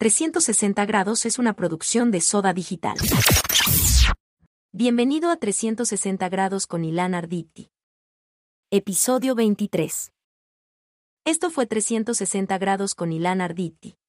360 grados es una producción de Soda Digital. Bienvenido a 360 grados con Ilan Arditi. Episodio 23. Esto fue 360 grados con Ilan Arditi.